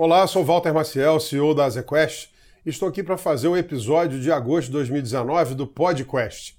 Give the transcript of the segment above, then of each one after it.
Olá, sou Walter Maciel, CEO da Azequest. Estou aqui para fazer o episódio de agosto de 2019 do PodQuest.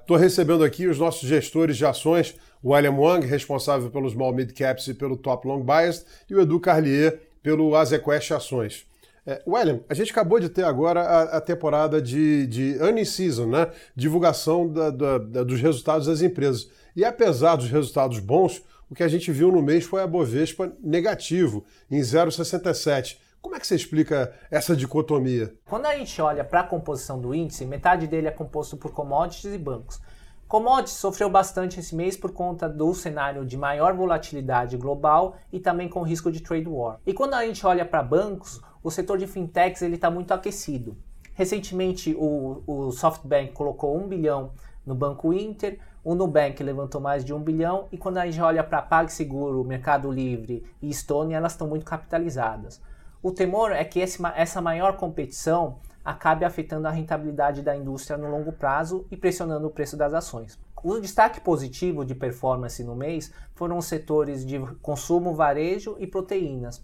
Estou uh, recebendo aqui os nossos gestores de ações, o William Wang, responsável pelos Small Mid Caps e pelo Top Long Bias, e o Edu Carlier, pelo Azequest Ações. É, William, a gente acabou de ter agora a, a temporada de, de season, né? Divulgação da, da, da, dos resultados das empresas. E apesar dos resultados bons, o que a gente viu no mês foi a Bovespa negativo, em 0,67. Como é que você explica essa dicotomia? Quando a gente olha para a composição do índice, metade dele é composto por commodities e bancos. Commodities sofreu bastante esse mês por conta do cenário de maior volatilidade global e também com risco de trade war. E quando a gente olha para bancos, o setor de fintechs está muito aquecido. Recentemente, o, o SoftBank colocou 1 bilhão no Banco Inter, o Nubank levantou mais de 1 bilhão e quando a gente olha para PagSeguro, Mercado Livre e Stone, elas estão muito capitalizadas. O temor é que esse, essa maior competição acabe afetando a rentabilidade da indústria no longo prazo e pressionando o preço das ações. O destaque positivo de performance no mês foram os setores de consumo, varejo e proteínas.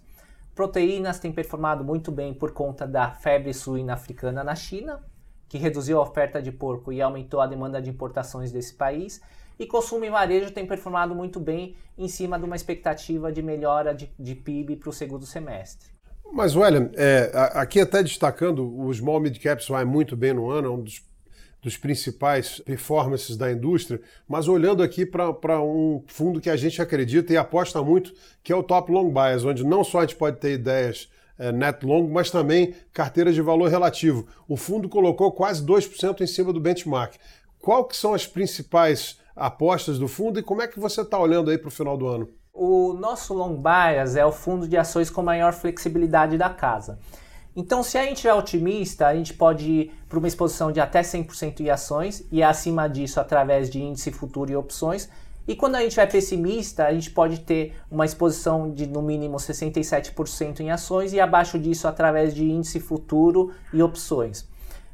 Proteínas têm performado muito bem por conta da febre suína africana na China, que reduziu a oferta de porco e aumentou a demanda de importações desse país. E consumo e varejo tem performado muito bem em cima de uma expectativa de melhora de, de PIB para o segundo semestre. Mas, William, é, aqui até destacando, o Small Mid Caps vai muito bem no ano, é um dos dos principais performances da indústria, mas olhando aqui para um fundo que a gente acredita e aposta muito, que é o Top Long Bias, onde não só a gente pode ter ideias é, net long, mas também carteiras de valor relativo. O fundo colocou quase 2% em cima do benchmark. Qual que são as principais apostas do fundo e como é que você está olhando aí para o final do ano? O nosso long bias é o fundo de ações com maior flexibilidade da casa. Então, se a gente é otimista, a gente pode ir para uma exposição de até 100% em ações e acima disso através de índice futuro e opções. E quando a gente é pessimista, a gente pode ter uma exposição de no mínimo 67% em ações e abaixo disso através de índice futuro e opções.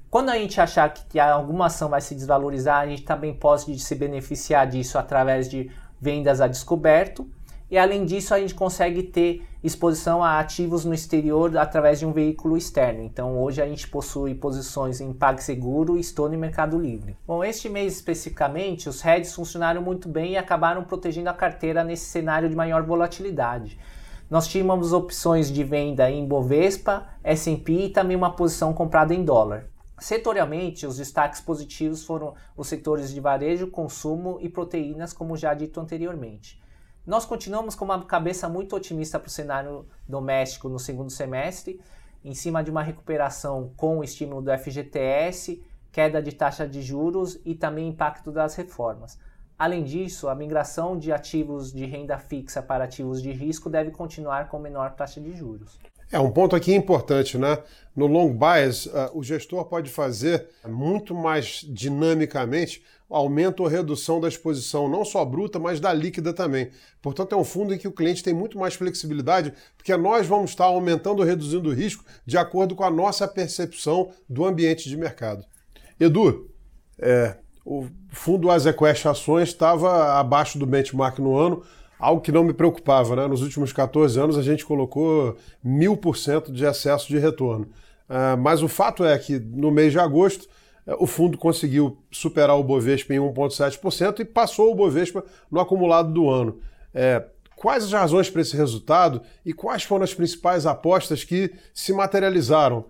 Quando a gente achar que alguma ação vai se desvalorizar, a gente também pode se beneficiar disso através de vendas a descoberto e além disso, a gente consegue ter exposição a ativos no exterior através de um veículo externo. Então, hoje a gente possui posições em PagSeguro, e Mercado Livre. Bom, este mês especificamente, os hedges funcionaram muito bem e acabaram protegendo a carteira nesse cenário de maior volatilidade. Nós tínhamos opções de venda em Bovespa, S&P e também uma posição comprada em dólar. Setorialmente, os destaques positivos foram os setores de varejo, consumo e proteínas, como já dito anteriormente. Nós continuamos com uma cabeça muito otimista para o cenário doméstico no segundo semestre, em cima de uma recuperação com o estímulo do FGTS, queda de taxa de juros e também impacto das reformas. Além disso, a migração de ativos de renda fixa para ativos de risco deve continuar com menor taxa de juros. É um ponto aqui importante, né? No long bias, uh, o gestor pode fazer muito mais dinamicamente aumento ou redução da exposição, não só bruta, mas da líquida também. Portanto, é um fundo em que o cliente tem muito mais flexibilidade, porque nós vamos estar aumentando ou reduzindo o risco de acordo com a nossa percepção do ambiente de mercado. Edu, é, o fundo Azequest Ações estava abaixo do benchmark no ano, algo que não me preocupava. Né? Nos últimos 14 anos a gente colocou mil por cento de excesso de retorno. Uh, mas o fato é que no mês de agosto uh, o fundo conseguiu superar o Bovespa em 1,7% e passou o Bovespa no acumulado do ano. Uh, quais as razões para esse resultado e quais foram as principais apostas que se materializaram,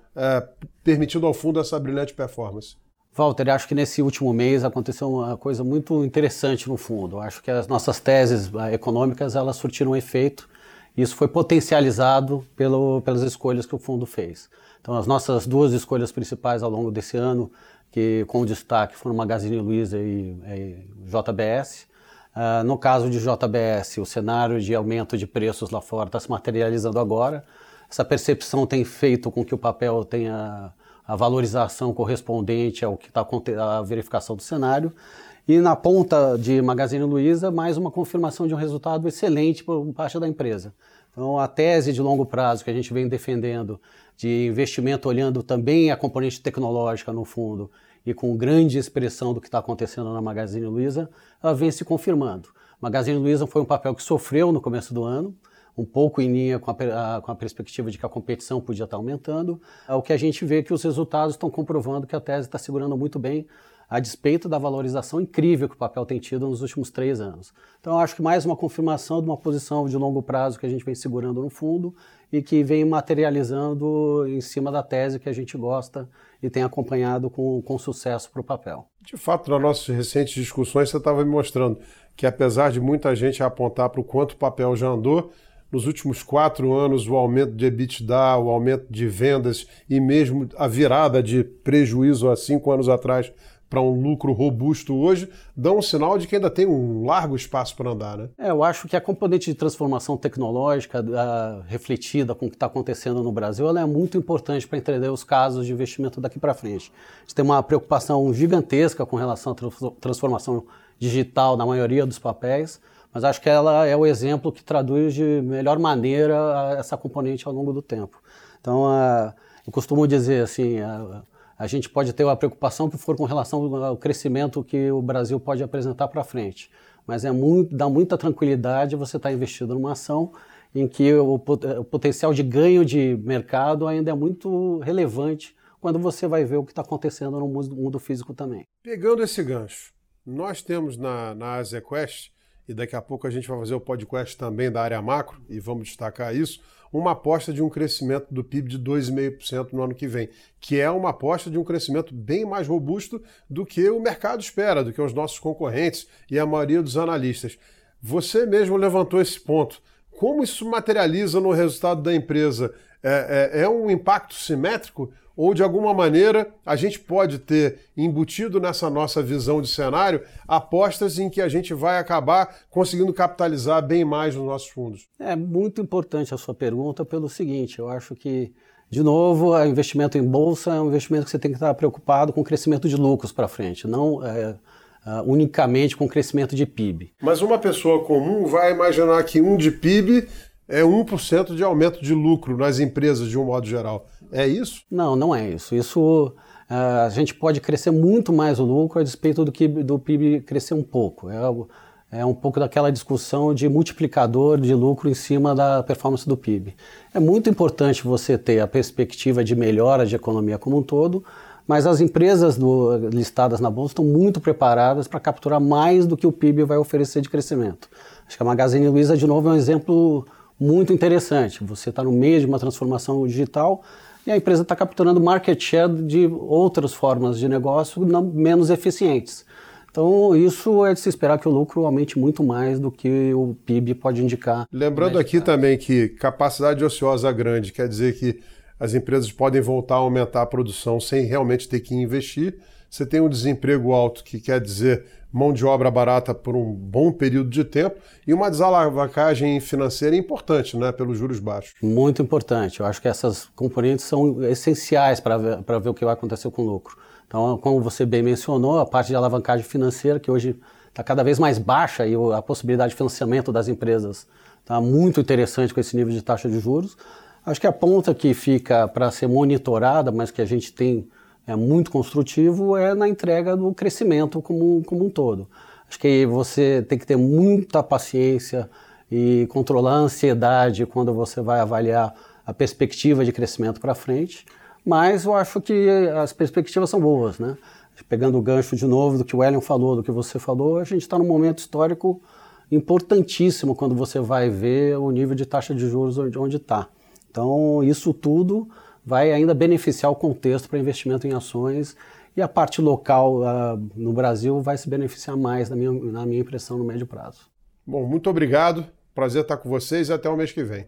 permitindo ao fundo essa brilhante performance? Walter, acho que nesse último mês aconteceu uma coisa muito interessante no fundo. Acho que as nossas teses ah, econômicas elas surtiram efeito. E isso foi potencializado pelo, pelas escolhas que o fundo fez. Então, as nossas duas escolhas principais ao longo desse ano, que com destaque foram Magazine Luiza e, e JBS. Uh, no caso de JBS, o cenário de aumento de preços lá fora está se materializando agora. Essa percepção tem feito com que o papel tenha a valorização correspondente ao que está a verificação do cenário. E na ponta de Magazine Luiza, mais uma confirmação de um resultado excelente por parte da empresa. Então, a tese de longo prazo que a gente vem defendendo, de investimento olhando também a componente tecnológica no fundo e com grande expressão do que está acontecendo na Magazine Luiza, ela vem se confirmando. Magazine Luiza foi um papel que sofreu no começo do ano, um pouco em linha com a, a, com a perspectiva de que a competição podia estar aumentando. É o que a gente vê que os resultados estão comprovando que a tese está segurando muito bem a despeito da valorização incrível que o papel tem tido nos últimos três anos. Então, acho que mais uma confirmação de uma posição de longo prazo que a gente vem segurando no fundo e que vem materializando em cima da tese que a gente gosta e tem acompanhado com, com sucesso para o papel. De fato, nas nossas recentes discussões, você estava me mostrando que, apesar de muita gente apontar para o quanto o papel já andou, nos últimos quatro anos, o aumento de EBITDA, o aumento de vendas e mesmo a virada de prejuízo há cinco anos atrás para um lucro robusto hoje, dão um sinal de que ainda tem um largo espaço para andar, né? É, eu acho que a componente de transformação tecnológica a, refletida com o que está acontecendo no Brasil, ela é muito importante para entender os casos de investimento daqui para frente. A gente tem uma preocupação gigantesca com relação à transformação digital na maioria dos papéis, mas acho que ela é o exemplo que traduz de melhor maneira essa componente ao longo do tempo. Então, eu costumo dizer assim, a gente pode ter uma preocupação que for com relação ao crescimento que o Brasil pode apresentar para frente. Mas é muito, dá muita tranquilidade você estar tá investido numa ação em que o, o, potencial de ganho de mercado ainda é muito relevante quando você vai ver o que está acontecendo no mundo, físico também. Pegando esse gancho, nós temos na, na e daqui a pouco a gente vai fazer o podcast também da área macro, e vamos destacar isso, uma aposta de um crescimento do PIB de 2,5% no ano que vem, que é uma aposta de um crescimento bem mais robusto do que o mercado espera, do que os nossos concorrentes e a maioria dos analistas. Você mesmo levantou esse ponto. Como isso materializa no resultado da empresa? É, é, é um impacto simétrico? Ou de alguma maneira a gente pode ter embutido nessa nossa visão de cenário apostas em que a gente vai acabar conseguindo capitalizar bem mais nos nossos fundos? É muito importante a sua pergunta pelo seguinte, eu acho que de novo, o investimento em bolsa é um investimento que você tem que estar preocupado com o crescimento de lucros para frente, não é, uh, unicamente com o crescimento de PIB. Mas uma pessoa comum vai imaginar que um de PIB é 1% de aumento de lucro nas empresas de um modo geral. É isso? Não, não é isso. Isso uh, a gente pode crescer muito mais o lucro a despeito do, que, do PIB crescer um pouco. É, é um pouco daquela discussão de multiplicador de lucro em cima da performance do PIB. É muito importante você ter a perspectiva de melhora de economia como um todo, mas as empresas do, listadas na bolsa estão muito preparadas para capturar mais do que o PIB vai oferecer de crescimento. Acho que a Magazine Luiza, de novo, é um exemplo muito interessante. Você está no meio de uma transformação digital, e a empresa está capturando market share de outras formas de negócio não, menos eficientes. Então, isso é de se esperar que o lucro aumente muito mais do que o PIB pode indicar. Lembrando aqui também que capacidade ociosa grande quer dizer que as empresas podem voltar a aumentar a produção sem realmente ter que investir. Você tem um desemprego alto, que quer dizer mão de obra barata por um bom período de tempo e uma desalavancagem financeira importante, né, pelos juros baixos. Muito importante. Eu acho que essas componentes são essenciais para ver, ver o que vai acontecer com o lucro. Então, como você bem mencionou, a parte de alavancagem financeira, que hoje está cada vez mais baixa e a possibilidade de financiamento das empresas está muito interessante com esse nível de taxa de juros. Acho que a ponta que fica para ser monitorada, mas que a gente tem é muito construtivo é na entrega do crescimento como, como um todo. Acho que você tem que ter muita paciência e controlar a ansiedade quando você vai avaliar a perspectiva de crescimento para frente, mas eu acho que as perspectivas são boas, né? Pegando o gancho de novo do que o Elion falou, do que você falou, a gente está num momento histórico importantíssimo quando você vai ver o nível de taxa de juros onde está. Então, isso tudo vai ainda beneficiar o contexto para investimento em ações e a parte local uh, no Brasil vai se beneficiar mais, na minha, na minha impressão, no médio prazo. Bom, muito obrigado. Prazer estar com vocês e até o mês que vem.